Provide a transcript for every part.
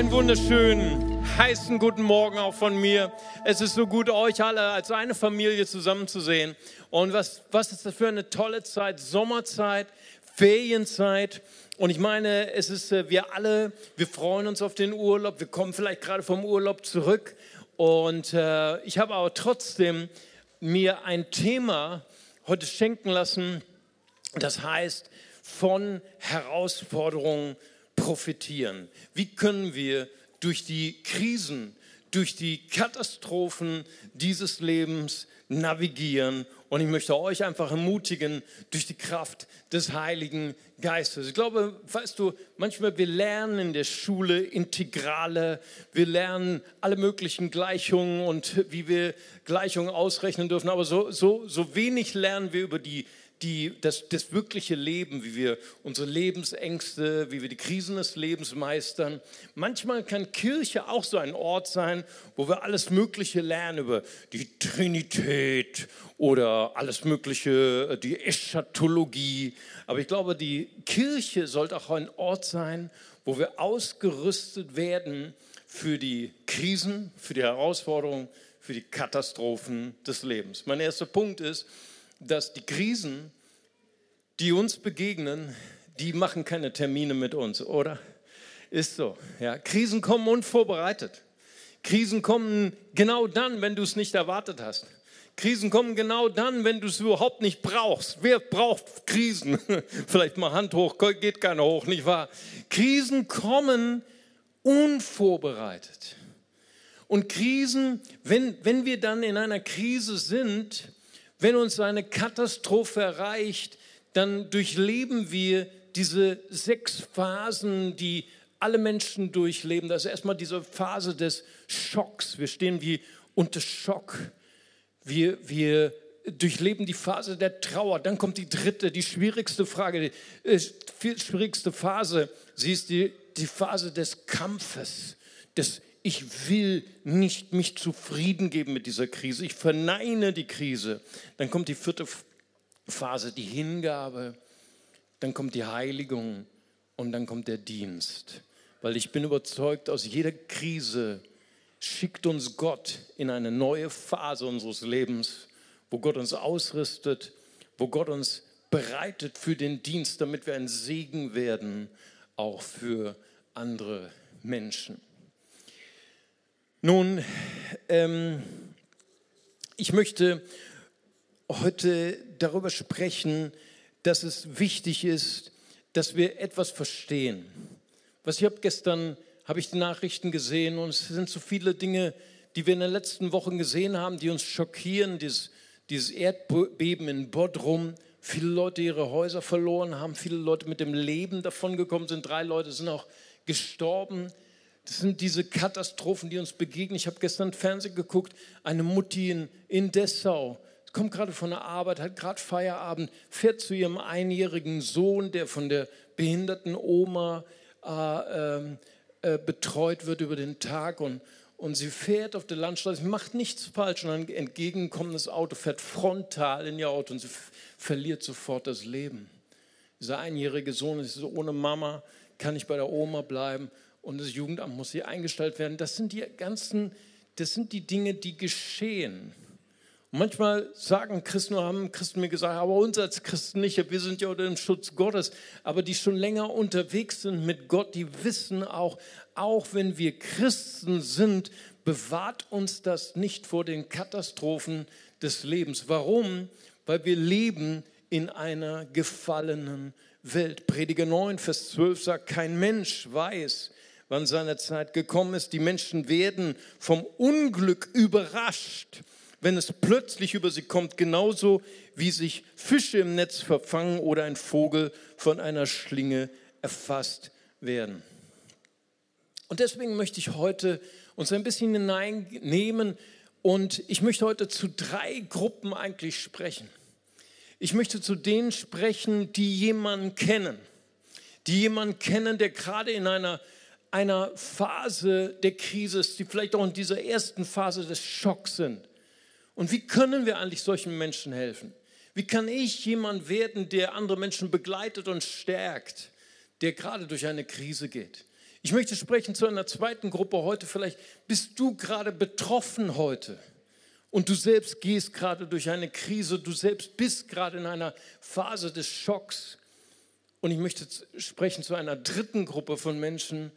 Einen wunderschönen, heißen guten Morgen auch von mir. Es ist so gut, euch alle als eine Familie zusammenzusehen. Und was, was ist das für eine tolle Zeit? Sommerzeit, Ferienzeit. Und ich meine, es ist, äh, wir alle, wir freuen uns auf den Urlaub. Wir kommen vielleicht gerade vom Urlaub zurück. Und äh, ich habe aber trotzdem mir ein Thema heute schenken lassen, das heißt, von Herausforderungen profitieren? Wie können wir durch die Krisen, durch die Katastrophen dieses Lebens navigieren? Und ich möchte euch einfach ermutigen durch die Kraft des Heiligen Geistes. Ich glaube, weißt du, manchmal wir lernen in der Schule Integrale, wir lernen alle möglichen Gleichungen und wie wir Gleichungen ausrechnen dürfen, aber so, so, so wenig lernen wir über die die, das, das wirkliche Leben, wie wir unsere Lebensängste, wie wir die Krisen des Lebens meistern. Manchmal kann Kirche auch so ein Ort sein, wo wir alles Mögliche lernen über die Trinität oder alles Mögliche, die Eschatologie. Aber ich glaube, die Kirche sollte auch ein Ort sein, wo wir ausgerüstet werden für die Krisen, für die Herausforderungen, für die Katastrophen des Lebens. Mein erster Punkt ist, dass die Krisen, die uns begegnen, die machen keine Termine mit uns, oder? Ist so. Ja. Krisen kommen unvorbereitet. Krisen kommen genau dann, wenn du es nicht erwartet hast. Krisen kommen genau dann, wenn du es überhaupt nicht brauchst. Wer braucht Krisen? Vielleicht mal Hand hoch, geht keiner hoch, nicht wahr? Krisen kommen unvorbereitet. Und Krisen, wenn, wenn wir dann in einer Krise sind, wenn uns eine Katastrophe erreicht, dann durchleben wir diese sechs Phasen, die alle Menschen durchleben. Das ist erstmal diese Phase des Schocks. Wir stehen wie unter Schock. Wir, wir durchleben die Phase der Trauer. Dann kommt die dritte, die schwierigste Frage, die äh, schwierigste Phase. Sie ist die, die Phase des Kampfes, des ich will nicht mich zufrieden geben mit dieser Krise. Ich verneine die Krise. Dann kommt die vierte Phase, die Hingabe. Dann kommt die Heiligung und dann kommt der Dienst. Weil ich bin überzeugt, aus jeder Krise schickt uns Gott in eine neue Phase unseres Lebens, wo Gott uns ausrüstet, wo Gott uns bereitet für den Dienst, damit wir ein Segen werden, auch für andere Menschen. Nun, ähm, ich möchte heute darüber sprechen, dass es wichtig ist, dass wir etwas verstehen. Was ich habe gestern, habe ich die Nachrichten gesehen und es sind so viele Dinge, die wir in den letzten Wochen gesehen haben, die uns schockieren. Dieses, dieses Erdbeben in Bodrum, viele Leute ihre Häuser verloren haben, viele Leute mit dem Leben davongekommen sind, drei Leute sind auch gestorben. Das sind diese Katastrophen, die uns begegnen. Ich habe gestern Fernsehen geguckt, eine Mutti in, in Dessau, kommt gerade von der Arbeit, hat gerade Feierabend, fährt zu ihrem einjährigen Sohn, der von der behinderten Oma äh, ähm, äh, betreut wird über den Tag und, und sie fährt auf der Landstraße, macht nichts falsch und ein entgegenkommendes Auto fährt frontal in ihr Auto und sie verliert sofort das Leben. Dieser einjährige Sohn ist so, ohne Mama kann ich bei der Oma bleiben und das Jugendamt muss hier eingestellt werden. Das sind die ganzen, das sind die Dinge, die geschehen. Und manchmal sagen Christen, haben Christen mir gesagt, aber uns als Christen nicht, wir sind ja unter dem Schutz Gottes. Aber die schon länger unterwegs sind mit Gott, die wissen auch, auch wenn wir Christen sind, bewahrt uns das nicht vor den Katastrophen des Lebens. Warum? Weil wir leben in einer gefallenen Welt. Prediger 9, Vers 12 sagt, kein Mensch weiß, wann seine Zeit gekommen ist. Die Menschen werden vom Unglück überrascht, wenn es plötzlich über sie kommt, genauso wie sich Fische im Netz verfangen oder ein Vogel von einer Schlinge erfasst werden. Und deswegen möchte ich heute uns ein bisschen hineinnehmen und ich möchte heute zu drei Gruppen eigentlich sprechen. Ich möchte zu denen sprechen, die jemanden kennen, die jemanden kennen, der gerade in einer einer Phase der Krise die vielleicht auch in dieser ersten Phase des Schocks sind. Und wie können wir eigentlich solchen Menschen helfen? Wie kann ich jemand werden, der andere Menschen begleitet und stärkt, der gerade durch eine Krise geht? Ich möchte sprechen zu einer zweiten Gruppe heute. Vielleicht bist du gerade betroffen heute und du selbst gehst gerade durch eine Krise, du selbst bist gerade in einer Phase des Schocks. Und ich möchte sprechen zu einer dritten Gruppe von Menschen.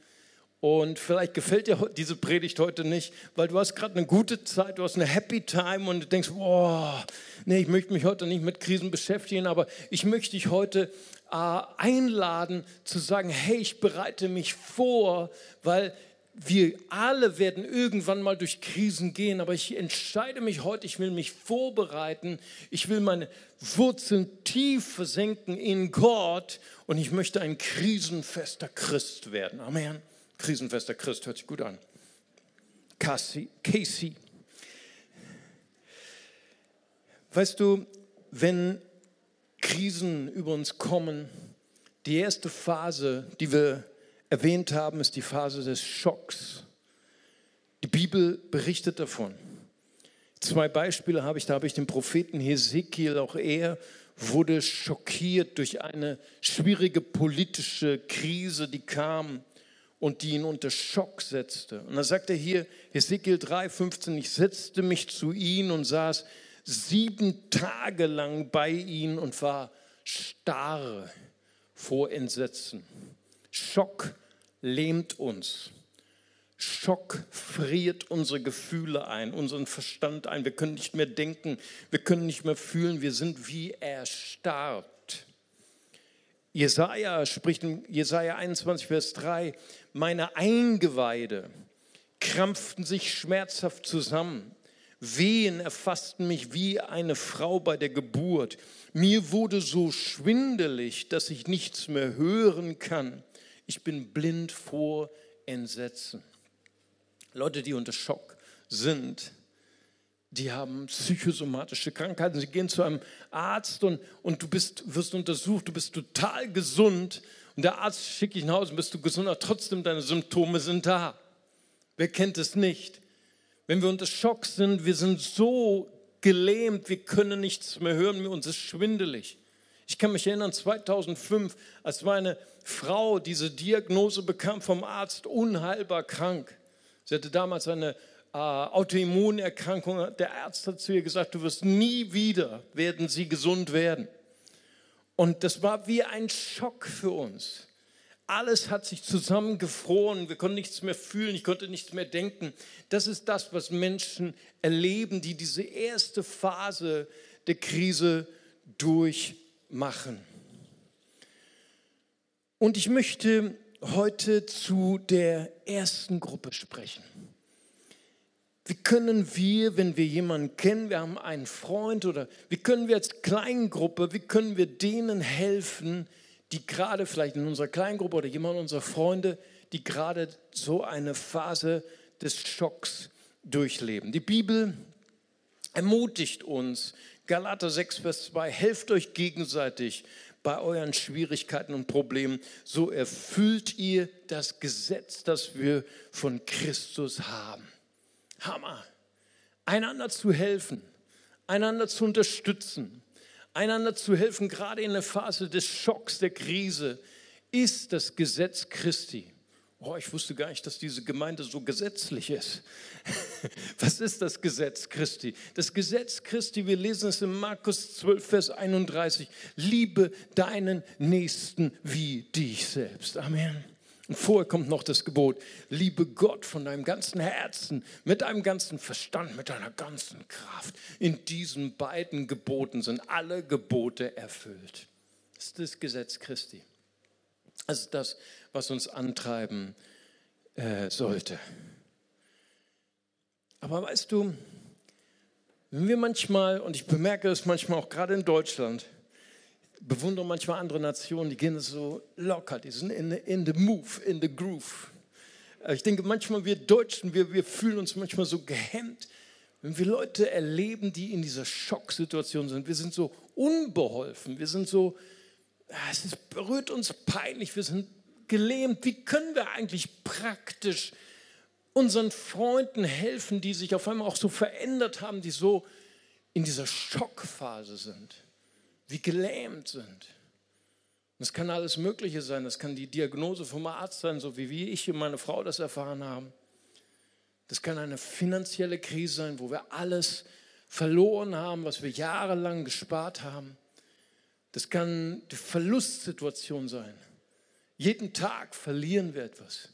Und vielleicht gefällt dir diese Predigt heute nicht, weil du hast gerade eine gute Zeit, du hast eine Happy Time und du denkst, boah, nee, ich möchte mich heute nicht mit Krisen beschäftigen, aber ich möchte dich heute äh, einladen zu sagen, hey, ich bereite mich vor, weil wir alle werden irgendwann mal durch Krisen gehen, aber ich entscheide mich heute, ich will mich vorbereiten, ich will meine Wurzeln tief versenken in Gott und ich möchte ein krisenfester Christ werden. Amen. Krisenfester Christ hört sich gut an. Casey, Casey. Weißt du, wenn Krisen über uns kommen, die erste Phase, die wir erwähnt haben, ist die Phase des Schocks. Die Bibel berichtet davon. Zwei Beispiele habe ich, da habe ich den Propheten Hesekiel, auch er wurde schockiert durch eine schwierige politische Krise, die kam und die ihn unter Schock setzte. Und da sagt er hier, Hesekiel 3,15, ich setzte mich zu ihm und saß sieben Tage lang bei ihm und war starr vor Entsetzen. Schock lähmt uns. Schock friert unsere Gefühle ein, unseren Verstand ein. Wir können nicht mehr denken, wir können nicht mehr fühlen, wir sind wie erstarrt. Jesaja spricht in Jesaja 21, Vers 3: Meine Eingeweide krampften sich schmerzhaft zusammen. Wehen erfassten mich wie eine Frau bei der Geburt. Mir wurde so schwindelig, dass ich nichts mehr hören kann. Ich bin blind vor Entsetzen. Leute, die unter Schock sind, die haben psychosomatische Krankheiten. Sie gehen zu einem Arzt und, und du bist, wirst untersucht, du bist total gesund und der Arzt schickt dich nach Hause und bist du gesund, aber trotzdem deine Symptome sind da. Wer kennt es nicht? Wenn wir unter Schock sind, wir sind so gelähmt, wir können nichts mehr hören, uns ist schwindelig. Ich kann mich erinnern, 2005, als meine Frau diese Diagnose bekam vom Arzt, unheilbar krank. Sie hatte damals eine äh, Autoimmunerkrankung. Der Arzt hat zu ihr gesagt, du wirst nie wieder, werden sie gesund werden. Und das war wie ein Schock für uns. Alles hat sich zusammengefroren, wir konnten nichts mehr fühlen, ich konnte nichts mehr denken. Das ist das, was Menschen erleben, die diese erste Phase der Krise durch machen. Und ich möchte heute zu der ersten Gruppe sprechen. Wie können wir, wenn wir jemanden kennen, wir haben einen Freund oder wie können wir als Kleingruppe, wie können wir denen helfen, die gerade vielleicht in unserer Kleingruppe oder jemand unserer Freunde, die gerade so eine Phase des Schocks durchleben. Die Bibel ermutigt uns, Galater 6, Vers 2, helft euch gegenseitig bei euren Schwierigkeiten und Problemen, so erfüllt ihr das Gesetz, das wir von Christus haben. Hammer. Einander zu helfen, einander zu unterstützen, einander zu helfen, gerade in der Phase des Schocks, der Krise, ist das Gesetz Christi. Oh, ich wusste gar nicht, dass diese Gemeinde so gesetzlich ist. Was ist das Gesetz Christi? Das Gesetz Christi, wir lesen es in Markus 12, Vers 31. Liebe deinen Nächsten wie dich selbst. Amen. Und vorher kommt noch das Gebot, liebe Gott von deinem ganzen Herzen, mit deinem ganzen Verstand, mit deiner ganzen Kraft. In diesen beiden Geboten sind alle Gebote erfüllt. Das ist das Gesetz Christi. Das ist das, was uns antreiben äh, sollte. Aber weißt du, wenn wir manchmal, und ich bemerke es manchmal auch gerade in Deutschland, bewundere manchmal andere Nationen, die gehen so locker, die sind in, in the move, in the groove. Äh, ich denke manchmal, wir Deutschen, wir, wir fühlen uns manchmal so gehemmt, wenn wir Leute erleben, die in dieser Schocksituation sind. Wir sind so unbeholfen, wir sind so, Ah, es ist, berührt uns peinlich, wir sind gelähmt. Wie können wir eigentlich praktisch unseren Freunden helfen, die sich auf einmal auch so verändert haben, die so in dieser Schockphase sind, wie gelähmt sind? Das kann alles Mögliche sein. Das kann die Diagnose vom Arzt sein, so wie ich und meine Frau das erfahren haben. Das kann eine finanzielle Krise sein, wo wir alles verloren haben, was wir jahrelang gespart haben. Das kann die Verlustsituation sein. Jeden Tag verlieren wir etwas.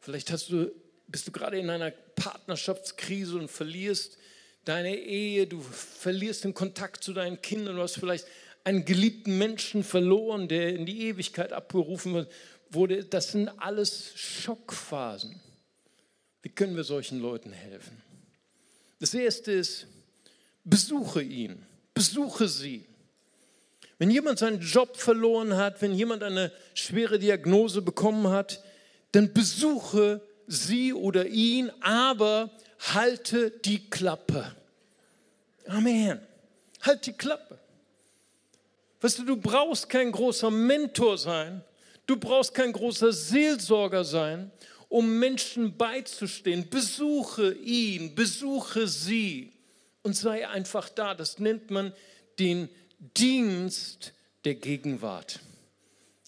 Vielleicht hast du, bist du gerade in einer Partnerschaftskrise und verlierst deine Ehe, du verlierst den Kontakt zu deinen Kindern, du hast vielleicht einen geliebten Menschen verloren, der in die Ewigkeit abberufen wurde. Das sind alles Schockphasen. Wie können wir solchen Leuten helfen? Das erste ist, besuche ihn, besuche sie. Wenn jemand seinen Job verloren hat, wenn jemand eine schwere Diagnose bekommen hat, dann besuche sie oder ihn, aber halte die Klappe. Amen. Halt die Klappe. Weißt du, du brauchst kein großer Mentor sein, du brauchst kein großer Seelsorger sein, um Menschen beizustehen. Besuche ihn, besuche sie und sei einfach da. Das nennt man den Dienst der Gegenwart.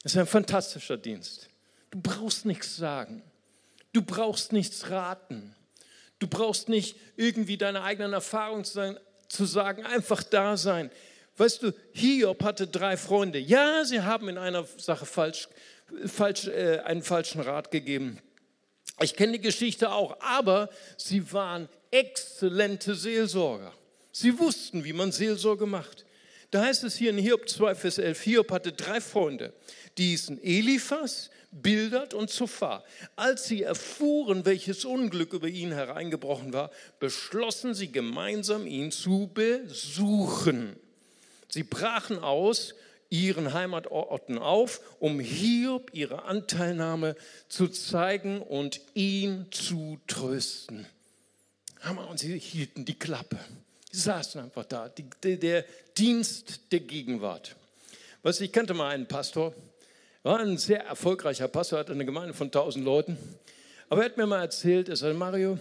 Das ist ein fantastischer Dienst. Du brauchst nichts sagen. Du brauchst nichts raten. Du brauchst nicht irgendwie deine eigenen Erfahrungen zu sagen, einfach da sein. Weißt du, Hiob hatte drei Freunde. Ja, sie haben in einer Sache falsch, falsch, äh, einen falschen Rat gegeben. Ich kenne die Geschichte auch, aber sie waren exzellente Seelsorger. Sie wussten, wie man Seelsorge macht. Da heißt es hier in Hiob 2, Vers 11, Hiob hatte drei Freunde, die hießen Eliphas, Bildert und Zophar. Als sie erfuhren, welches Unglück über ihn hereingebrochen war, beschlossen sie gemeinsam, ihn zu besuchen. Sie brachen aus ihren Heimatorten auf, um Hiob ihre Anteilnahme zu zeigen und ihn zu trösten. Hammer, und sie hielten die Klappe. Sie saßen einfach da, die, der, der Dienst der Gegenwart. Du, ich kannte mal einen Pastor, war ein sehr erfolgreicher Pastor, hatte eine Gemeinde von 1000 Leuten. Aber er hat mir mal erzählt, er sagt, Mario,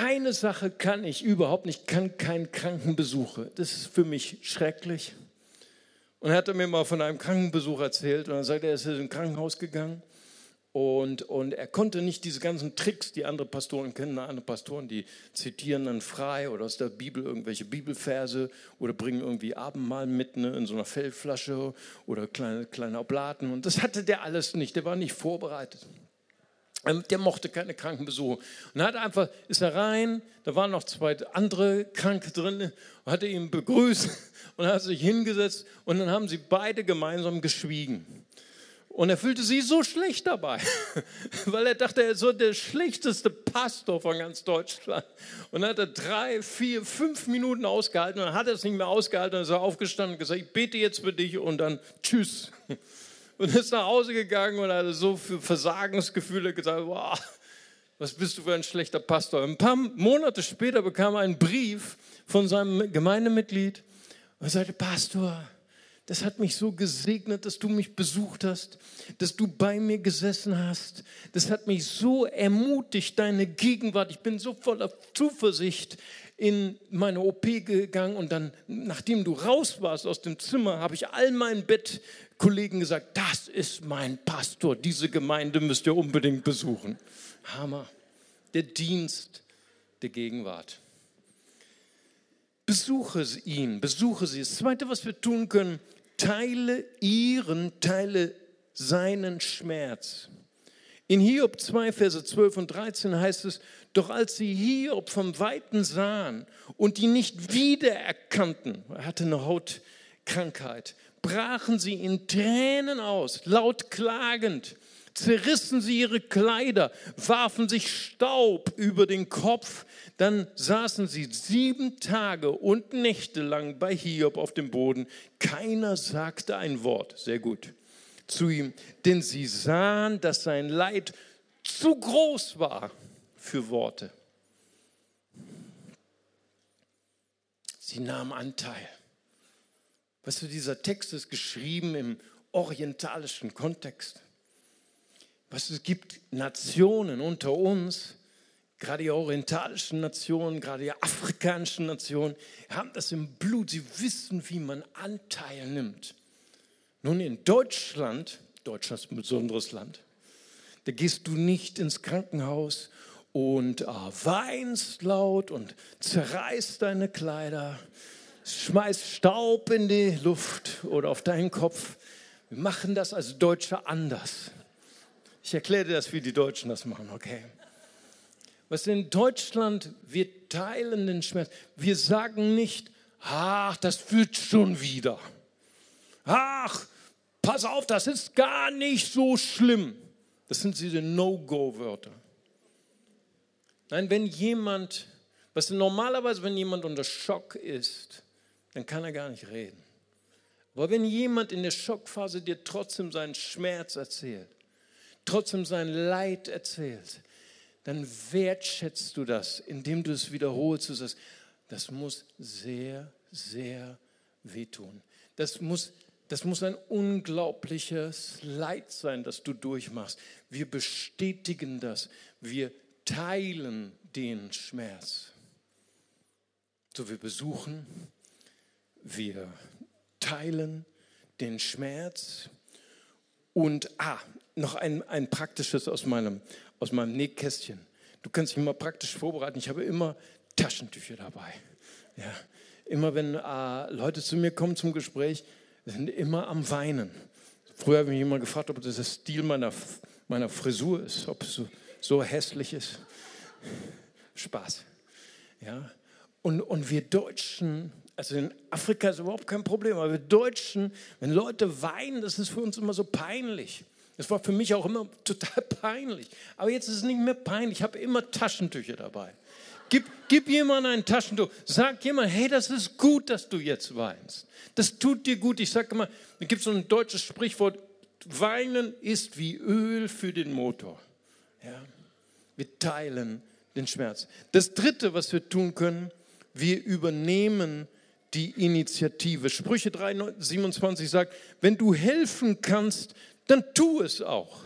eine Sache kann ich überhaupt nicht, kann keinen Krankenbesuche. Das ist für mich schrecklich. Und er hat mir mal von einem Krankenbesuch erzählt und dann sagt er, er ist in ein Krankenhaus gegangen und, und er konnte nicht diese ganzen Tricks, die andere Pastoren kennen. Andere Pastoren, die zitieren dann frei oder aus der Bibel irgendwelche Bibelverse oder bringen irgendwie Abendmahl mit ne, in so einer Fellflasche oder kleine, kleine Oblaten. Und das hatte der alles nicht. Der war nicht vorbereitet. Ähm, der mochte keine Krankenbesuche. Und hat einfach, ist er rein, da waren noch zwei andere Kranke drin, und hat ihn begrüßt und hat sich hingesetzt und dann haben sie beide gemeinsam geschwiegen. Und er fühlte sich so schlecht dabei, weil er dachte, er ist so der schlechteste Pastor von ganz Deutschland. Und dann hat er drei, vier, fünf Minuten ausgehalten und dann hat er es nicht mehr ausgehalten und ist aufgestanden und gesagt, ich bete jetzt für dich und dann tschüss. Und ist nach Hause gegangen und hatte so für Versagensgefühle gesagt, wow, was bist du für ein schlechter Pastor. Ein paar Monate später bekam er einen Brief von seinem Gemeindemitglied und sagte, Pastor, das hat mich so gesegnet, dass du mich besucht hast, dass du bei mir gesessen hast. Das hat mich so ermutigt, deine Gegenwart. Ich bin so voller Zuversicht in meine OP gegangen und dann, nachdem du raus warst aus dem Zimmer, habe ich all meinen Bettkollegen gesagt, das ist mein Pastor, diese Gemeinde müsst ihr unbedingt besuchen. Hammer. Der Dienst der Gegenwart. Besuche ihn, besuche sie. Das Zweite, was wir tun können, teile ihren, teile seinen Schmerz. In Hiob 2, Verse 12 und 13 heißt es, doch als sie Hiob vom Weiten sahen und ihn nicht wiedererkannten, er hatte eine Hautkrankheit, brachen sie in Tränen aus, laut klagend zerrissen sie ihre Kleider, warfen sich Staub über den Kopf, dann saßen sie sieben Tage und Nächte lang bei Hiob auf dem Boden. Keiner sagte ein Wort, sehr gut, zu ihm, denn sie sahen, dass sein Leid zu groß war für Worte. Sie nahmen Anteil. Weißt du, dieser Text ist geschrieben im orientalischen Kontext. Was es gibt Nationen unter uns, gerade die orientalischen Nationen, gerade die afrikanischen Nationen, haben das im Blut. Sie wissen, wie man Anteil nimmt. Nun, in Deutschland, Deutschland ist ein besonderes Land, da gehst du nicht ins Krankenhaus und äh, weinst laut und zerreißt deine Kleider, schmeißt Staub in die Luft oder auf deinen Kopf. Wir machen das als Deutsche anders. Ich erkläre dir das, wie die Deutschen das machen, okay? Was in Deutschland, wir teilen den Schmerz. Wir sagen nicht, ach, das wird schon wieder. Ach, pass auf, das ist gar nicht so schlimm. Das sind diese No-Go-Wörter. Nein, wenn jemand, was normalerweise, wenn jemand unter Schock ist, dann kann er gar nicht reden. Aber wenn jemand in der Schockphase dir trotzdem seinen Schmerz erzählt, trotzdem sein Leid erzählt, dann wertschätzt du das, indem du es wiederholst. Du sagst, das muss sehr, sehr wehtun. Das muss, das muss ein unglaubliches Leid sein, das du durchmachst. Wir bestätigen das. Wir teilen den Schmerz. So, wir besuchen, wir teilen den Schmerz. Und, ah, noch ein, ein praktisches aus meinem, aus meinem Nähkästchen. Du kannst dich immer praktisch vorbereiten. Ich habe immer Taschentücher dabei. Ja. Immer wenn äh, Leute zu mir kommen zum Gespräch, sind immer am Weinen. Früher habe ich mich immer gefragt, ob das der Stil meiner, meiner Frisur ist, ob es so, so hässlich ist. Spaß. Ja? Und, und wir Deutschen, also in Afrika ist überhaupt kein Problem, aber wir Deutschen, wenn Leute weinen, das ist für uns immer so peinlich. Das war für mich auch immer total peinlich. Aber jetzt ist es nicht mehr peinlich. Ich habe immer Taschentücher dabei. Gib, gib jemandem ein Taschentuch. Sag jemand, hey, das ist gut, dass du jetzt weinst. Das tut dir gut. Ich sage immer, es gibt so ein deutsches Sprichwort, Weinen ist wie Öl für den Motor. Ja? Wir teilen den Schmerz. Das Dritte, was wir tun können, wir übernehmen die Initiative. Sprüche 3, 27 sagt, wenn du helfen kannst, dann tu es auch.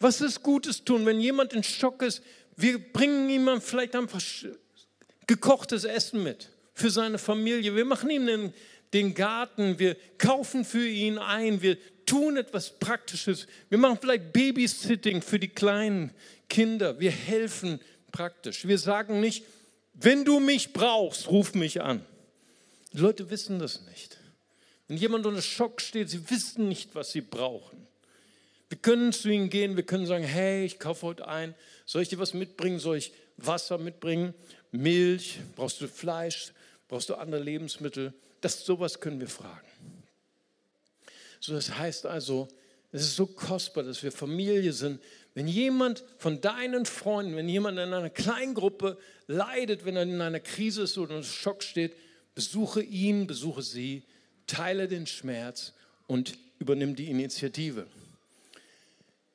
Was ist Gutes tun, wenn jemand in Schock ist? Wir bringen ihm vielleicht einfach gekochtes Essen mit für seine Familie. Wir machen ihm den, den Garten, wir kaufen für ihn ein, wir tun etwas Praktisches. Wir machen vielleicht Babysitting für die kleinen Kinder. Wir helfen praktisch. Wir sagen nicht, wenn du mich brauchst, ruf mich an. Die Leute wissen das nicht. Wenn jemand unter Schock steht, sie wissen nicht, was sie brauchen. Wir können zu ihnen gehen, wir können sagen, hey, ich kaufe heute ein, soll ich dir was mitbringen, soll ich Wasser mitbringen, Milch, brauchst du Fleisch, brauchst du andere Lebensmittel? Das sowas können wir fragen. So, das heißt also, es ist so kostbar, dass wir Familie sind. Wenn jemand von deinen Freunden, wenn jemand in einer Kleingruppe leidet, wenn er in einer Krise ist oder unter Schock steht, besuche ihn, besuche sie, teile den Schmerz und übernimm die Initiative.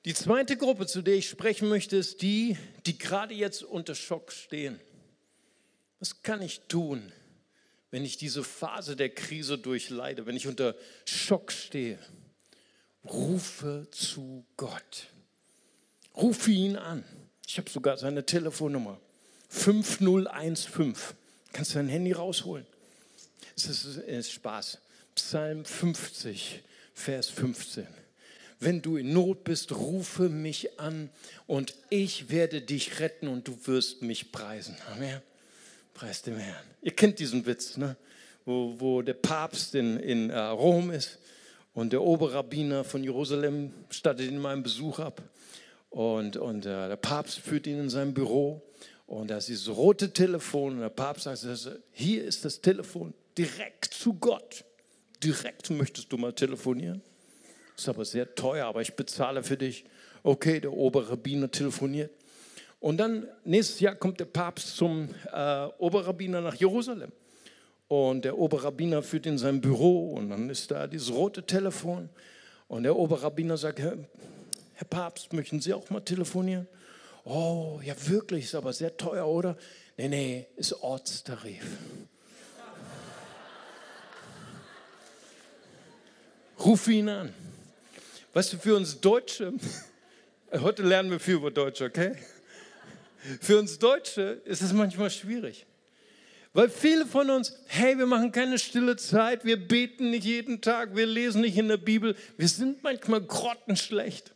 Die zweite Gruppe, zu der ich sprechen möchte, ist die, die gerade jetzt unter Schock stehen. Was kann ich tun, wenn ich diese Phase der Krise durchleide, wenn ich unter Schock stehe? Rufe zu Gott. Rufe ihn an. Ich habe sogar seine Telefonnummer. 5015. Kannst du dein Handy rausholen? Es ist, es ist Spaß. Psalm 50, Vers 15 wenn du in Not bist, rufe mich an und ich werde dich retten und du wirst mich preisen. Amen. Preis dem Herrn. Ihr kennt diesen Witz, ne? wo, wo der Papst in, in uh, Rom ist und der Oberrabbiner von Jerusalem stattet ihn mal einen Besuch ab. Und, und uh, der Papst führt ihn in sein Büro und da ist dieses rote Telefon und der Papst sagt, hier ist das Telefon direkt zu Gott. Direkt möchtest du mal telefonieren? ist aber sehr teuer, aber ich bezahle für dich. Okay, der Oberrabbiner telefoniert. Und dann nächstes Jahr kommt der Papst zum äh, Oberrabbiner nach Jerusalem. Und der Oberrabbiner führt in sein Büro und dann ist da dieses rote Telefon. Und der Oberrabbiner sagt, Herr, Herr Papst, möchten Sie auch mal telefonieren? Oh, ja wirklich, ist aber sehr teuer, oder? Nee, nee, ist Ortstarif. Ruf ihn an. Weißt du, für uns Deutsche, heute lernen wir viel über Deutsche, okay? Für uns Deutsche ist es manchmal schwierig, Weil viele von uns, hey, wir machen keine stille Zeit, wir beten nicht jeden Tag, wir lesen nicht in der Bibel, wir sind manchmal grottenschlecht,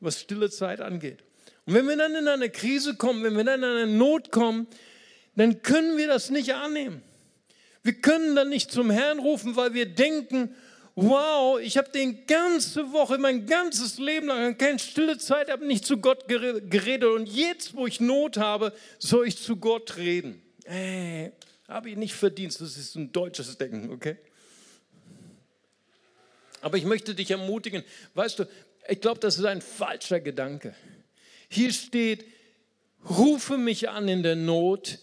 was stille Zeit angeht. Und wenn wir dann in eine Krise kommen, wenn wir dann in eine Not kommen, dann können wir das nicht annehmen. Wir können dann nicht zum Herrn rufen, weil wir denken, wow, ich habe die ganze Woche, mein ganzes Leben lang keine stille Zeit, habe nicht zu Gott geredet und jetzt, wo ich Not habe, soll ich zu Gott reden. Ey, habe ich nicht verdient, das ist ein deutsches Denken, okay? Aber ich möchte dich ermutigen, weißt du, ich glaube, das ist ein falscher Gedanke. Hier steht, rufe mich an in der Not,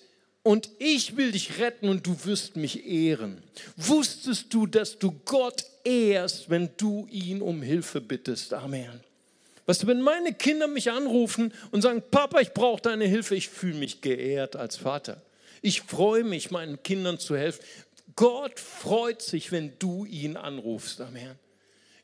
und ich will dich retten und du wirst mich ehren. Wusstest du, dass du Gott ehrst, wenn du ihn um Hilfe bittest? Amen. Weißt du, wenn meine Kinder mich anrufen und sagen, Papa, ich brauche deine Hilfe, ich fühle mich geehrt als Vater. Ich freue mich, meinen Kindern zu helfen. Gott freut sich, wenn du ihn anrufst. Amen.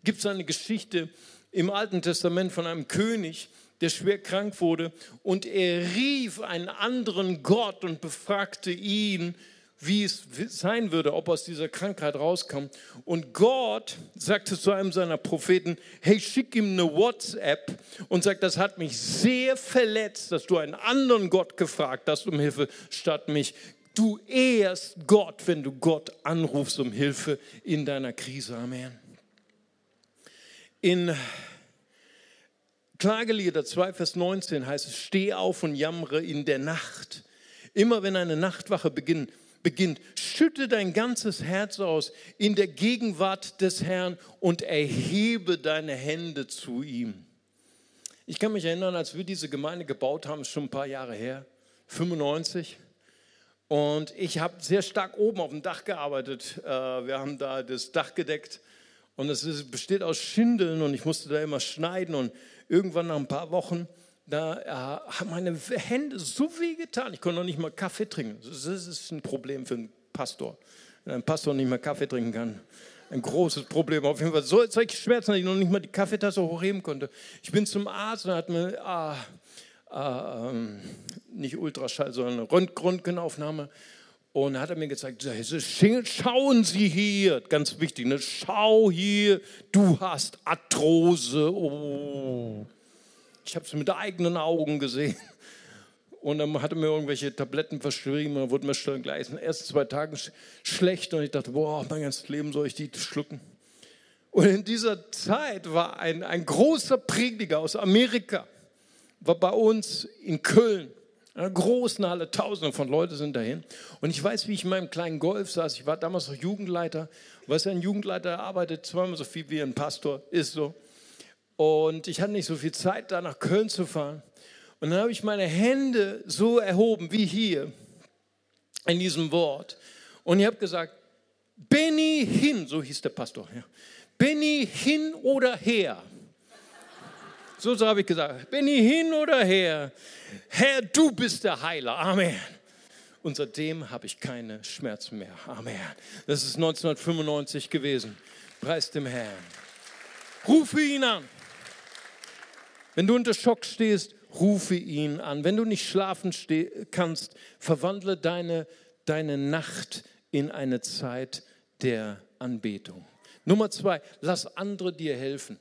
Gibt es eine Geschichte im Alten Testament von einem König, der schwer krank wurde. Und er rief einen anderen Gott und befragte ihn, wie es sein würde, ob er aus dieser Krankheit rauskam. Und Gott sagte zu einem seiner Propheten, hey, schick ihm eine WhatsApp und sagt, das hat mich sehr verletzt, dass du einen anderen Gott gefragt hast um Hilfe statt mich. Du ehrst Gott, wenn du Gott anrufst um Hilfe in deiner Krise. Amen. In Klagelieder 2, Vers 19 heißt es, steh auf und jammere in der Nacht. Immer wenn eine Nachtwache beginnt, beginnt, schütte dein ganzes Herz aus in der Gegenwart des Herrn und erhebe deine Hände zu ihm. Ich kann mich erinnern, als wir diese Gemeinde gebaut haben, schon ein paar Jahre her, 95. Und ich habe sehr stark oben auf dem Dach gearbeitet. Äh, wir haben da das Dach gedeckt und es besteht aus Schindeln und ich musste da immer schneiden und irgendwann nach ein paar Wochen, da äh, haben meine Hände so weh getan. Ich konnte noch nicht mal Kaffee trinken. Das ist ein Problem für einen Pastor. Wenn ein Pastor nicht mehr Kaffee trinken kann, ein großes Problem. Auf jeden Fall so solche Schmerzen, dass ich noch nicht mal die Kaffeetasse hochheben konnte. Ich bin zum Arzt und er hat mir ah, ah, ähm, nicht Ultraschall, sondern eine Röntgenaufnahme. Und hat er mir gezeigt, schauen Sie hier, ganz wichtig, ne? schau hier, du hast Arthrose. Oh. Ich habe es mit eigenen Augen gesehen. Und dann hat er mir irgendwelche Tabletten verschrieben, dann wurde mir schon gleich in den ersten zwei Tagen schlecht und ich dachte, boah, mein ganzes Leben soll ich die schlucken. Und in dieser Zeit war ein, ein großer Prediger aus Amerika, war bei uns in Köln in einer großen Halle, tausende von Leuten sind dahin. Und ich weiß, wie ich in meinem kleinen Golf saß. Ich war damals noch Jugendleiter. Was ein Jugendleiter arbeitet zweimal so viel wie ein Pastor, ist so. Und ich hatte nicht so viel Zeit, da nach Köln zu fahren. Und dann habe ich meine Hände so erhoben wie hier in diesem Wort. Und ich habe gesagt, Benny hin, so hieß der Pastor. Ja. Benny hin oder her. So, so habe ich gesagt, bin ich hin oder her? Herr, du bist der Heiler. Amen. Und seitdem habe ich keine Schmerzen mehr. Amen. Das ist 1995 gewesen. Preis dem Herrn. Rufe ihn an. Wenn du unter Schock stehst, rufe ihn an. Wenn du nicht schlafen kannst, verwandle deine, deine Nacht in eine Zeit der Anbetung. Nummer zwei, lass andere dir helfen.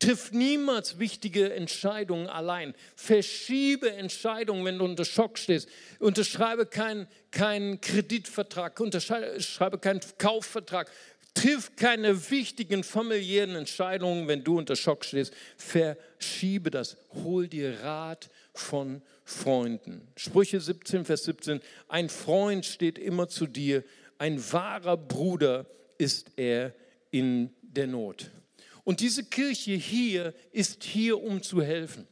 Triff niemals wichtige Entscheidungen allein. Verschiebe Entscheidungen, wenn du unter Schock stehst. Unterschreibe keinen kein Kreditvertrag, unterschreibe keinen Kaufvertrag. Triff keine wichtigen familiären Entscheidungen, wenn du unter Schock stehst. Verschiebe das. Hol dir Rat von Freunden. Sprüche 17, Vers 17. Ein Freund steht immer zu dir. Ein wahrer Bruder ist er in der Not. Und diese Kirche hier ist hier, um zu helfen.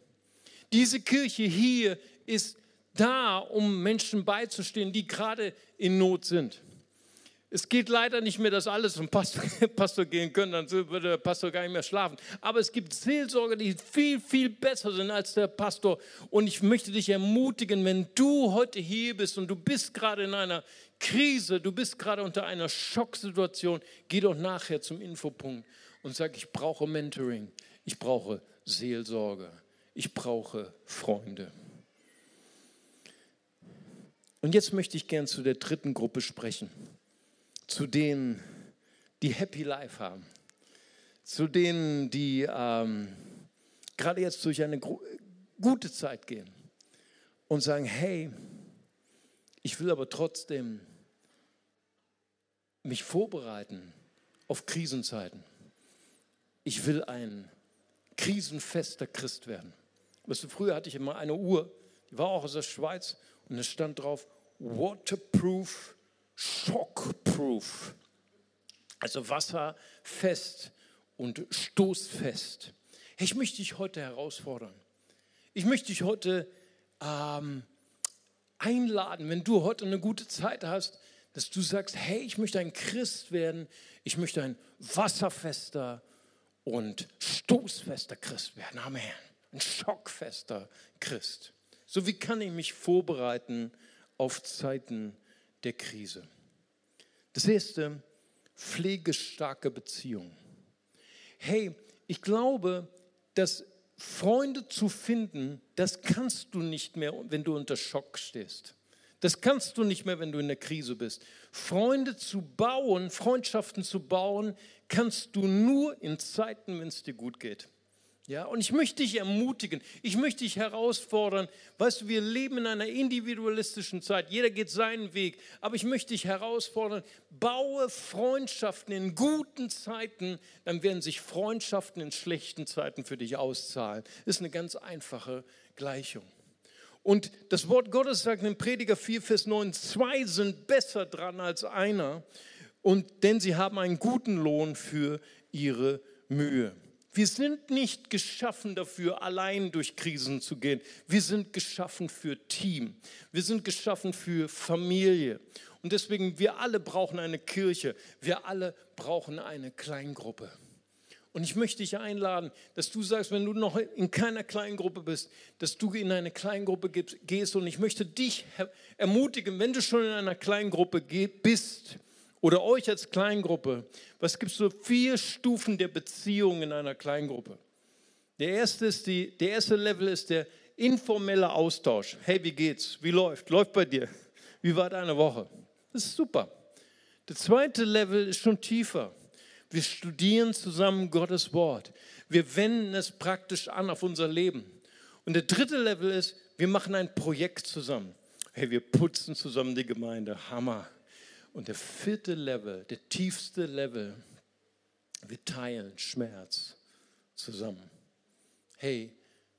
Diese Kirche hier ist da, um Menschen beizustehen, die gerade in Not sind. Es geht leider nicht mehr, dass alle zum Pastor, Pastor, gehen können, dann würde der Pastor gar nicht mehr schlafen. Aber es gibt Seelsorger, die viel, viel besser sind als der Pastor. Und ich möchte dich ermutigen, wenn du heute hier bist und du bist gerade in einer Krise, du bist gerade unter einer Schocksituation, geh doch nachher zum Infopunkt und sage, ich brauche Mentoring, ich brauche Seelsorge, ich brauche Freunde. Und jetzt möchte ich gern zu der dritten Gruppe sprechen. Zu denen, die Happy Life haben. Zu denen, die ähm, gerade jetzt durch eine gute Zeit gehen und sagen, hey, ich will aber trotzdem mich vorbereiten auf Krisenzeiten. Ich will ein krisenfester Christ werden. Weißt du, früher hatte ich immer eine Uhr, die war auch aus der Schweiz und es stand drauf waterproof, shockproof. Also wasserfest und stoßfest. Ich möchte dich heute herausfordern. Ich möchte dich heute ähm, einladen, wenn du heute eine gute Zeit hast, dass du sagst, hey, ich möchte ein Christ werden, ich möchte ein wasserfester und stoßfester Christ werden. Amen. Ein schockfester Christ. So wie kann ich mich vorbereiten auf Zeiten der Krise? Das erste, pflegestarke Beziehung. Hey, ich glaube, dass Freunde zu finden, das kannst du nicht mehr, wenn du unter Schock stehst. Das kannst du nicht mehr, wenn du in der Krise bist. Freunde zu bauen, Freundschaften zu bauen, kannst du nur in Zeiten, wenn es dir gut geht. Ja, und ich möchte dich ermutigen, ich möchte dich herausfordern. Weißt du, wir leben in einer individualistischen Zeit. Jeder geht seinen Weg. Aber ich möchte dich herausfordern, baue Freundschaften in guten Zeiten, dann werden sich Freundschaften in schlechten Zeiten für dich auszahlen. Das ist eine ganz einfache Gleichung. Und das Wort Gottes sagt in Prediger 4, Vers 9, zwei sind besser dran als einer, und, denn sie haben einen guten Lohn für ihre Mühe. Wir sind nicht geschaffen dafür, allein durch Krisen zu gehen. Wir sind geschaffen für Team. Wir sind geschaffen für Familie. Und deswegen, wir alle brauchen eine Kirche. Wir alle brauchen eine Kleingruppe. Und ich möchte dich einladen, dass du sagst, wenn du noch in keiner Kleingruppe bist, dass du in eine Kleingruppe gehst. Und ich möchte dich ermutigen, wenn du schon in einer Kleingruppe bist, oder euch als Kleingruppe, was gibt es so vier Stufen der Beziehung in einer Kleingruppe? Der erste, ist die, der erste Level ist der informelle Austausch. Hey, wie geht's? Wie läuft? Läuft bei dir? Wie war deine Woche? Das ist super. Der zweite Level ist schon tiefer. Wir studieren zusammen Gottes Wort. Wir wenden es praktisch an auf unser Leben. Und der dritte Level ist, wir machen ein Projekt zusammen. Hey, wir putzen zusammen die Gemeinde. Hammer. Und der vierte Level, der tiefste Level, wir teilen Schmerz zusammen. Hey,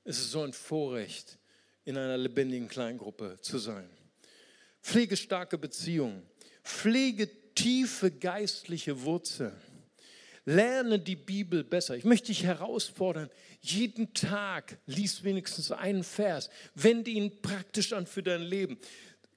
es ist so ein Vorrecht, in einer lebendigen Kleingruppe zu sein. Pflegestarke Beziehungen, pflege tiefe geistliche Wurzeln. Lerne die Bibel besser. Ich möchte dich herausfordern, jeden Tag lies wenigstens einen Vers. Wende ihn praktisch an für dein Leben.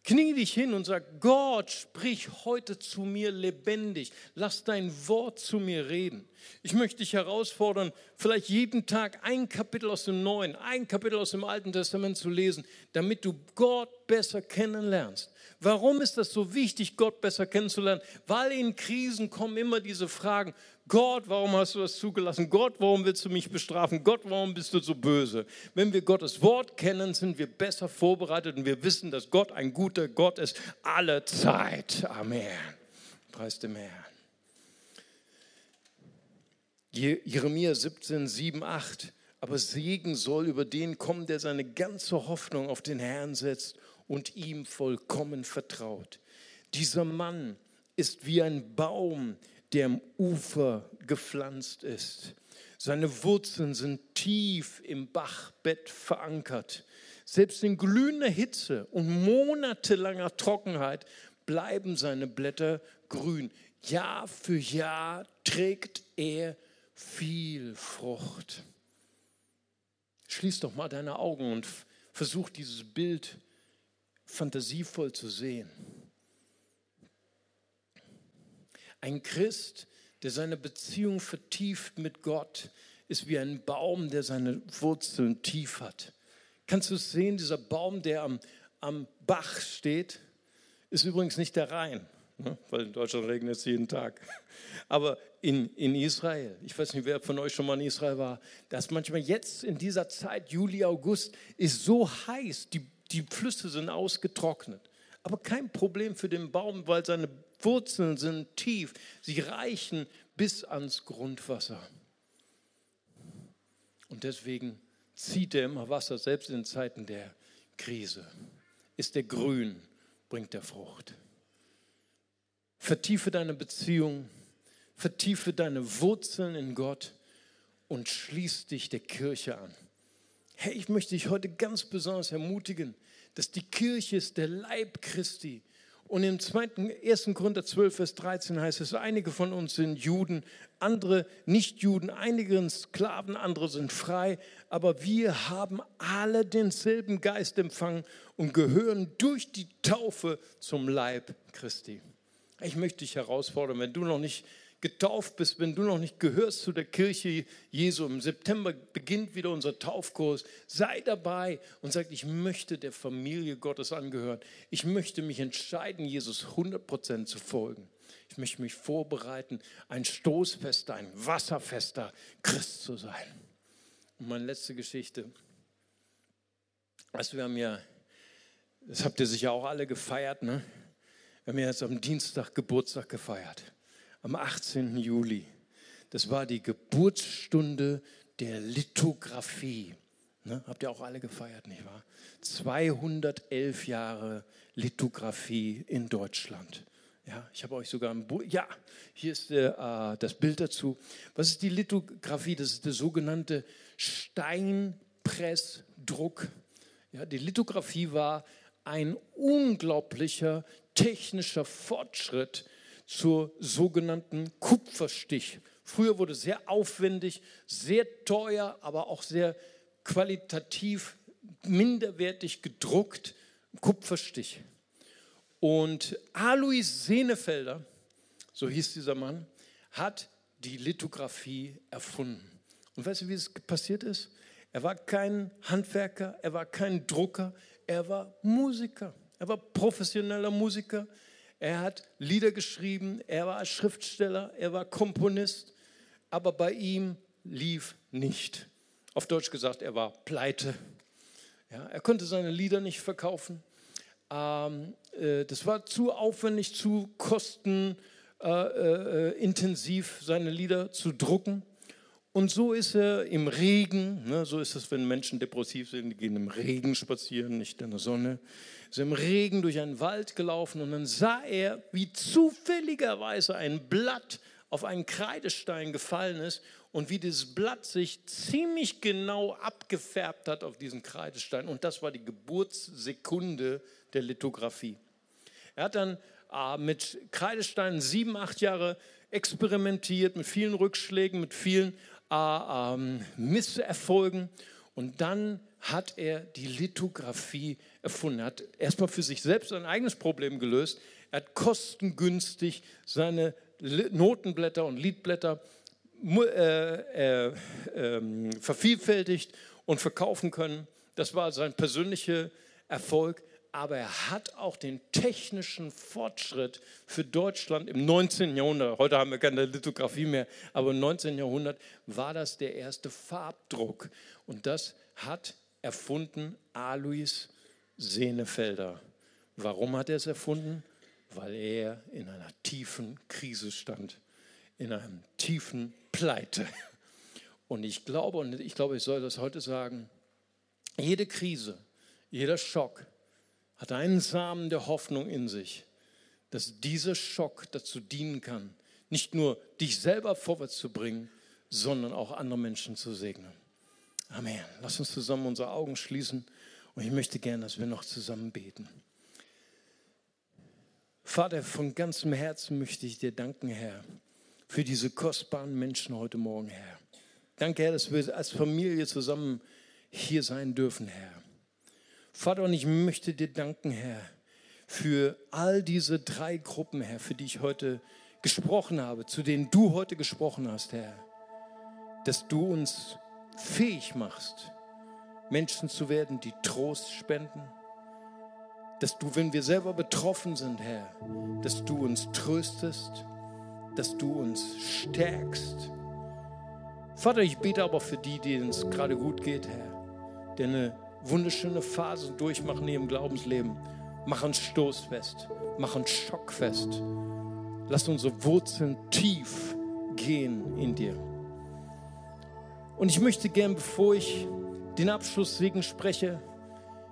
Knie dich hin und sag, Gott, sprich heute zu mir lebendig. Lass dein Wort zu mir reden. Ich möchte dich herausfordern, vielleicht jeden Tag ein Kapitel aus dem Neuen, ein Kapitel aus dem Alten Testament zu lesen, damit du Gott besser kennenlernst. Warum ist das so wichtig, Gott besser kennenzulernen? Weil in Krisen kommen immer diese Fragen, Gott, warum hast du das zugelassen? Gott, warum willst du mich bestrafen? Gott, warum bist du so böse? Wenn wir Gottes Wort kennen, sind wir besser vorbereitet und wir wissen, dass Gott ein guter Gott ist, alle Zeit. Amen. Preis dem Herrn. Jeremia 17, 7, 8. Aber Segen soll über den kommen, der seine ganze Hoffnung auf den Herrn setzt und ihm vollkommen vertraut. Dieser Mann ist wie ein Baum, der am Ufer gepflanzt ist. Seine Wurzeln sind tief im Bachbett verankert. Selbst in glühender Hitze und monatelanger Trockenheit bleiben seine Blätter grün. Jahr für Jahr trägt er viel Frucht. Schließ doch mal deine Augen und versuch dieses Bild fantasievoll zu sehen. Ein Christ, der seine Beziehung vertieft mit Gott, ist wie ein Baum, der seine Wurzeln tief hat. Kannst du es sehen, dieser Baum, der am, am Bach steht, ist übrigens nicht der Rhein, ne? weil in Deutschland regnet es jeden Tag. Aber in, in Israel, ich weiß nicht, wer von euch schon mal in Israel war, dass manchmal jetzt in dieser Zeit, Juli, August, ist so heiß, die, die Flüsse sind ausgetrocknet. aber kein Problem für den Baum, weil seine Wurzeln sind tief. Sie reichen bis ans Grundwasser. Und deswegen zieht er immer Wasser, selbst in Zeiten der Krise. Ist er grün, bringt er Frucht. Vertiefe deine Beziehung, vertiefe deine Wurzeln in Gott und schließ dich der Kirche an. Hey, ich möchte dich heute ganz besonders ermutigen, dass die Kirche ist der Leib Christi. Und im 2. 1. Korinther 12, Vers 13 heißt es, einige von uns sind Juden, andere nicht Juden, einige sind Sklaven, andere sind frei, aber wir haben alle denselben Geist empfangen und gehören durch die Taufe zum Leib Christi. Ich möchte dich herausfordern, wenn du noch nicht getauft bist, wenn du noch nicht gehörst zu der Kirche Jesu, im September beginnt wieder unser Taufkurs, sei dabei und sag, ich möchte der Familie Gottes angehören. Ich möchte mich entscheiden, Jesus 100% zu folgen. Ich möchte mich vorbereiten, ein stoßfester, ein wasserfester Christ zu sein. Und meine letzte Geschichte. Also wir haben ja, das habt ihr sicher auch alle gefeiert, ne? Wir haben ja jetzt am Dienstag Geburtstag gefeiert am 18. Juli. Das war die Geburtsstunde der Lithografie. Ne? Habt ihr auch alle gefeiert, nicht wahr? 211 Jahre Lithografie in Deutschland. Ja, ich habe euch sogar ein Buch. Ja, hier ist äh, das Bild dazu. Was ist die Lithografie? Das ist der sogenannte Steinpressdruck. Ja, die Lithografie war ein unglaublicher technischer Fortschritt zur sogenannten Kupferstich. Früher wurde sehr aufwendig, sehr teuer, aber auch sehr qualitativ minderwertig gedruckt, Kupferstich. Und Alois Senefelder, so hieß dieser Mann, hat die Lithografie erfunden. Und weißt du, wie es passiert ist? Er war kein Handwerker, er war kein Drucker, er war Musiker. Er war professioneller Musiker. Er hat Lieder geschrieben, er war Schriftsteller, er war Komponist, aber bei ihm lief nicht. Auf Deutsch gesagt, er war pleite. Ja, er konnte seine Lieder nicht verkaufen. Ähm, äh, das war zu aufwendig, zu kostenintensiv, äh, äh, seine Lieder zu drucken. Und so ist er im Regen, ne, so ist es, wenn Menschen depressiv sind, die gehen im Regen spazieren, nicht in der Sonne ist im Regen durch einen Wald gelaufen und dann sah er, wie zufälligerweise ein Blatt auf einen Kreidestein gefallen ist und wie dieses Blatt sich ziemlich genau abgefärbt hat auf diesen Kreidestein. Und das war die Geburtssekunde der Lithografie. Er hat dann äh, mit Kreidesteinen sieben, acht Jahre experimentiert, mit vielen Rückschlägen, mit vielen äh, ähm, Misserfolgen. Und dann hat er die Lithografie erfunden. Er hat erstmal für sich selbst ein eigenes Problem gelöst. Er hat kostengünstig seine Notenblätter und Liedblätter äh, äh, äh, vervielfältigt und verkaufen können. Das war sein persönlicher Erfolg. Aber er hat auch den technischen Fortschritt für Deutschland im 19. Jahrhundert, heute haben wir keine Lithografie mehr, aber im 19. Jahrhundert war das der erste Farbdruck. Und das hat erfunden Alois Senefelder. Warum hat er es erfunden? Weil er in einer tiefen Krise stand, in einem tiefen Pleite. Und ich glaube, und ich glaube, ich soll das heute sagen, jede Krise, jeder Schock hat einen Samen der Hoffnung in sich, dass dieser Schock dazu dienen kann, nicht nur dich selber vorwärts zu bringen, sondern auch andere Menschen zu segnen. Amen. Lass uns zusammen unsere Augen schließen und ich möchte gerne, dass wir noch zusammen beten. Vater, von ganzem Herzen möchte ich dir danken, Herr, für diese kostbaren Menschen heute Morgen, Herr. Danke, Herr, dass wir als Familie zusammen hier sein dürfen, Herr. Vater, und ich möchte dir danken, Herr, für all diese drei Gruppen, Herr, für die ich heute gesprochen habe, zu denen du heute gesprochen hast, Herr, dass du uns fähig machst, Menschen zu werden, die Trost spenden. Dass du, wenn wir selber betroffen sind, Herr, dass du uns tröstest, dass du uns stärkst. Vater, ich bete aber für die, denen es gerade gut geht, Herr, die eine wunderschöne Phase durchmachen in ihrem Glaubensleben Mach uns stoßfest, mach uns schockfest. Lass unsere Wurzeln tief gehen in dir. Und ich möchte gern, bevor ich den Abschlusssegen spreche,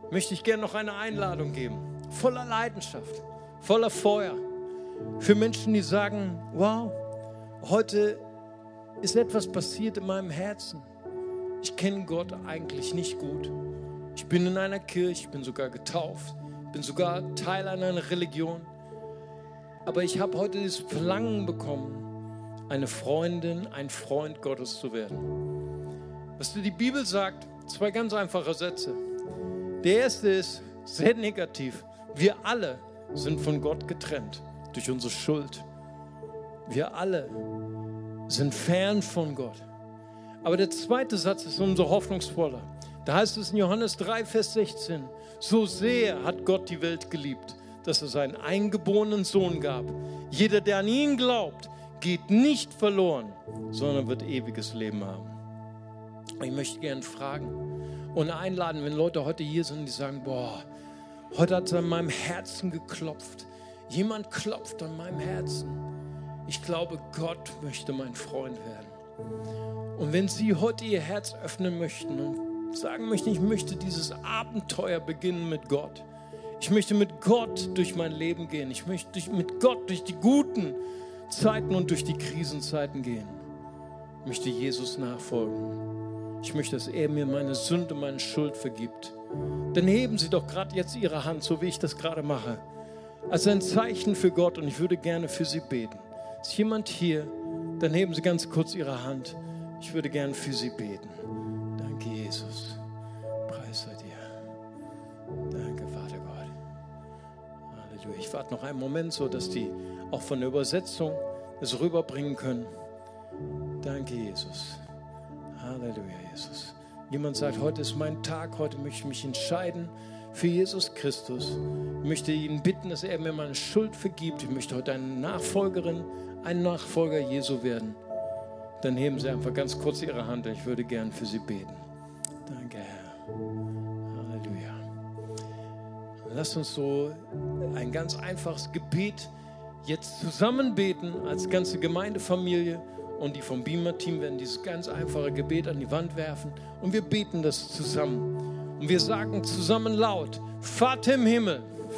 möchte ich gern noch eine Einladung geben, voller Leidenschaft, voller Feuer, für Menschen, die sagen, wow, heute ist etwas passiert in meinem Herzen. Ich kenne Gott eigentlich nicht gut. Ich bin in einer Kirche, ich bin sogar getauft, bin sogar Teil einer Religion. Aber ich habe heute das Verlangen bekommen, eine Freundin, ein Freund Gottes zu werden. Was die Bibel sagt, zwei ganz einfache Sätze. Der erste ist sehr negativ. Wir alle sind von Gott getrennt durch unsere Schuld. Wir alle sind fern von Gott. Aber der zweite Satz ist umso hoffnungsvoller. Da heißt es in Johannes 3, Vers 16, so sehr hat Gott die Welt geliebt, dass er seinen eingeborenen Sohn gab. Jeder, der an ihn glaubt, geht nicht verloren, sondern wird ewiges Leben haben. Ich möchte gerne fragen und einladen, wenn Leute heute hier sind, die sagen, boah, heute hat es an meinem Herzen geklopft. Jemand klopft an meinem Herzen. Ich glaube, Gott möchte mein Freund werden. Und wenn Sie heute Ihr Herz öffnen möchten und sagen möchte, ich möchte dieses Abenteuer beginnen mit Gott. Ich möchte mit Gott durch mein Leben gehen. Ich möchte mit Gott durch die guten Zeiten und durch die Krisenzeiten gehen. Ich möchte Jesus nachfolgen. Ich möchte, dass er mir meine Sünde, meine Schuld vergibt. Dann heben Sie doch gerade jetzt Ihre Hand, so wie ich das gerade mache, als ein Zeichen für Gott und ich würde gerne für Sie beten. Ist jemand hier? Dann heben Sie ganz kurz Ihre Hand. Ich würde gerne für Sie beten. Jesus. Preis sei dir. Danke, Vater Gott. Halleluja. Ich warte noch einen Moment, so dass die auch von der Übersetzung es rüberbringen können. Danke, Jesus. Halleluja, Jesus. Jemand sagt, heute ist mein Tag, heute möchte ich mich entscheiden für Jesus Christus. Ich möchte ihn bitten, dass er mir meine Schuld vergibt. Ich möchte heute eine Nachfolgerin, ein Nachfolger Jesu werden. Dann heben Sie einfach ganz kurz Ihre Hand. Ich würde gern für Sie beten. Danke, Herr. Halleluja. Lass uns so ein ganz einfaches Gebet jetzt zusammen beten als ganze Gemeindefamilie und die vom Beamer-Team werden dieses ganz einfache Gebet an die Wand werfen und wir beten das zusammen. Und wir sagen zusammen laut, Vater im Himmel,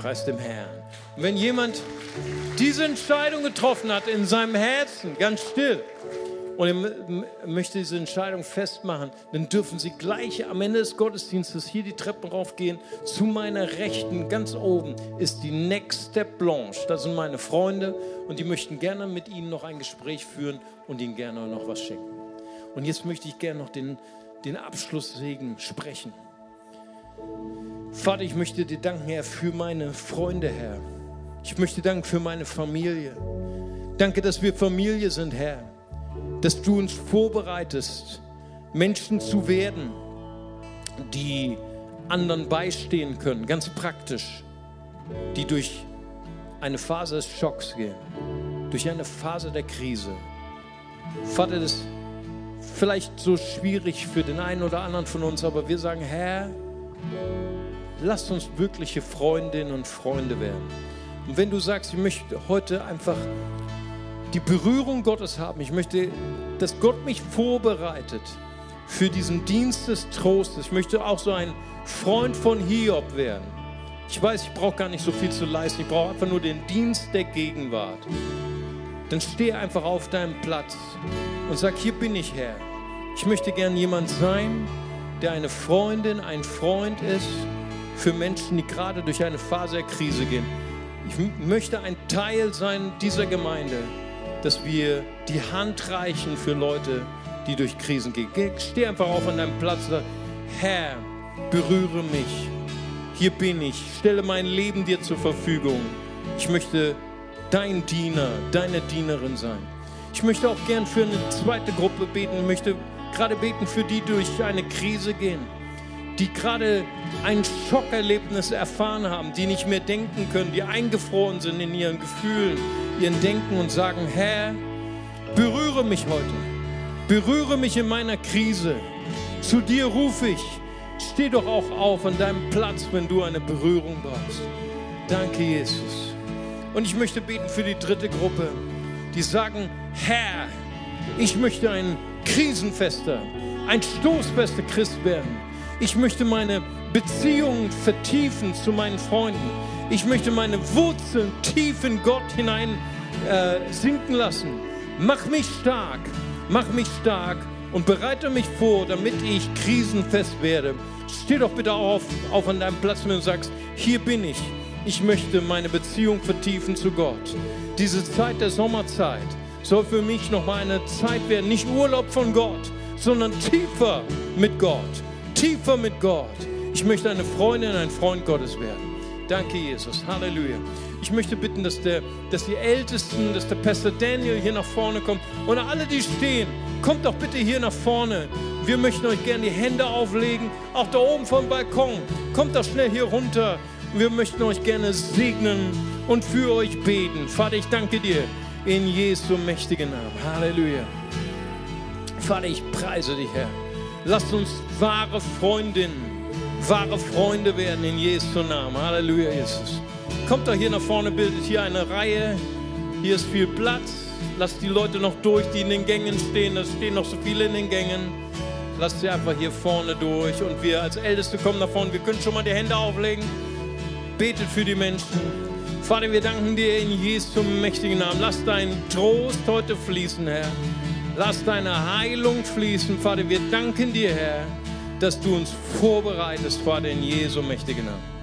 Preis dem Herrn. Und wenn jemand diese Entscheidung getroffen hat in seinem Herzen, ganz still, und er möchte diese Entscheidung festmachen, dann dürfen Sie gleich am Ende des Gottesdienstes hier die Treppen raufgehen. Zu meiner Rechten, ganz oben, ist die Next Step Blanche. Das sind meine Freunde und die möchten gerne mit Ihnen noch ein Gespräch führen und Ihnen gerne noch was schenken. Und jetzt möchte ich gerne noch den, den Abschlusssegen sprechen. Vater, ich möchte dir danken, Herr, für meine Freunde, Herr. Ich möchte danken für meine Familie. Danke, dass wir Familie sind, Herr. Dass du uns vorbereitest, Menschen zu werden, die anderen beistehen können, ganz praktisch, die durch eine Phase des Schocks gehen, durch eine Phase der Krise. Vater, das ist vielleicht so schwierig für den einen oder anderen von uns, aber wir sagen, Herr, lasst uns wirkliche Freundinnen und Freunde werden. Und wenn du sagst, ich möchte heute einfach die Berührung Gottes haben, ich möchte, dass Gott mich vorbereitet für diesen Dienst des Trostes, ich möchte auch so ein Freund von Hiob werden. Ich weiß, ich brauche gar nicht so viel zu leisten, ich brauche einfach nur den Dienst der Gegenwart. Dann steh einfach auf deinem Platz und sag, hier bin ich Herr. Ich möchte gern jemand sein, der eine Freundin, ein Freund ist für Menschen, die gerade durch eine Phase der Krise gehen. Ich möchte ein Teil sein dieser Gemeinde, dass wir die Hand reichen für Leute, die durch Krisen gehen. Geh- Steh einfach auf an deinem Platz und sag, Herr, berühre mich. hier bin ich, stelle mein Leben dir zur Verfügung. Ich möchte dein Diener, deine Dienerin sein. Ich möchte auch gern für eine zweite Gruppe beten, ich möchte gerade beten für die, die durch eine Krise gehen, die gerade ein Schockerlebnis erfahren haben, die nicht mehr denken können, die eingefroren sind in ihren Gefühlen, ihren Denken und sagen, Herr, berühre mich heute, berühre mich in meiner Krise. Zu dir rufe ich. Steh doch auch auf an deinem Platz, wenn du eine Berührung brauchst. Danke, Jesus. Und ich möchte beten für die dritte Gruppe, die sagen, Herr, ich möchte ein krisenfester, ein stoßfester Christ werden. Ich möchte meine Beziehungen vertiefen zu meinen Freunden. Ich möchte meine Wurzeln tief in Gott hinein äh, sinken lassen. Mach mich stark, mach mich stark und bereite mich vor, damit ich krisenfest werde. Steh doch bitte auf, auf an deinem Platz und sagst, hier bin ich. Ich möchte meine Beziehung vertiefen zu Gott. Diese Zeit der Sommerzeit soll für mich nochmal eine Zeit werden, nicht Urlaub von Gott, sondern tiefer mit Gott. Tiefer mit Gott. Ich möchte eine Freundin, ein Freund Gottes werden. Danke, Jesus. Halleluja. Ich möchte bitten, dass, der, dass die Ältesten, dass der Pastor Daniel hier nach vorne kommt und alle, die stehen, kommt doch bitte hier nach vorne. Wir möchten euch gerne die Hände auflegen, auch da oben vom Balkon. Kommt doch schnell hier runter. Wir möchten euch gerne segnen und für euch beten. Vater, ich danke dir in Jesu mächtigen Namen. Halleluja. Vater, ich preise dich, Herr. Lasst uns wahre Freundinnen, wahre Freunde werden in Jesu Namen. Halleluja, Jesus. Kommt doch hier nach vorne, bildet hier eine Reihe. Hier ist viel Platz. Lasst die Leute noch durch, die in den Gängen stehen. Da stehen noch so viele in den Gängen. Lasst sie einfach hier vorne durch. Und wir als Älteste kommen nach vorne. Wir können schon mal die Hände auflegen. Betet für die Menschen. Vater, wir danken dir in Jesu mächtigen Namen. Lass deinen Trost heute fließen, Herr. Lass deine Heilung fließen, Vater. Wir danken dir, Herr, dass du uns vorbereitest, Vater, in Jesu mächtigen Namen.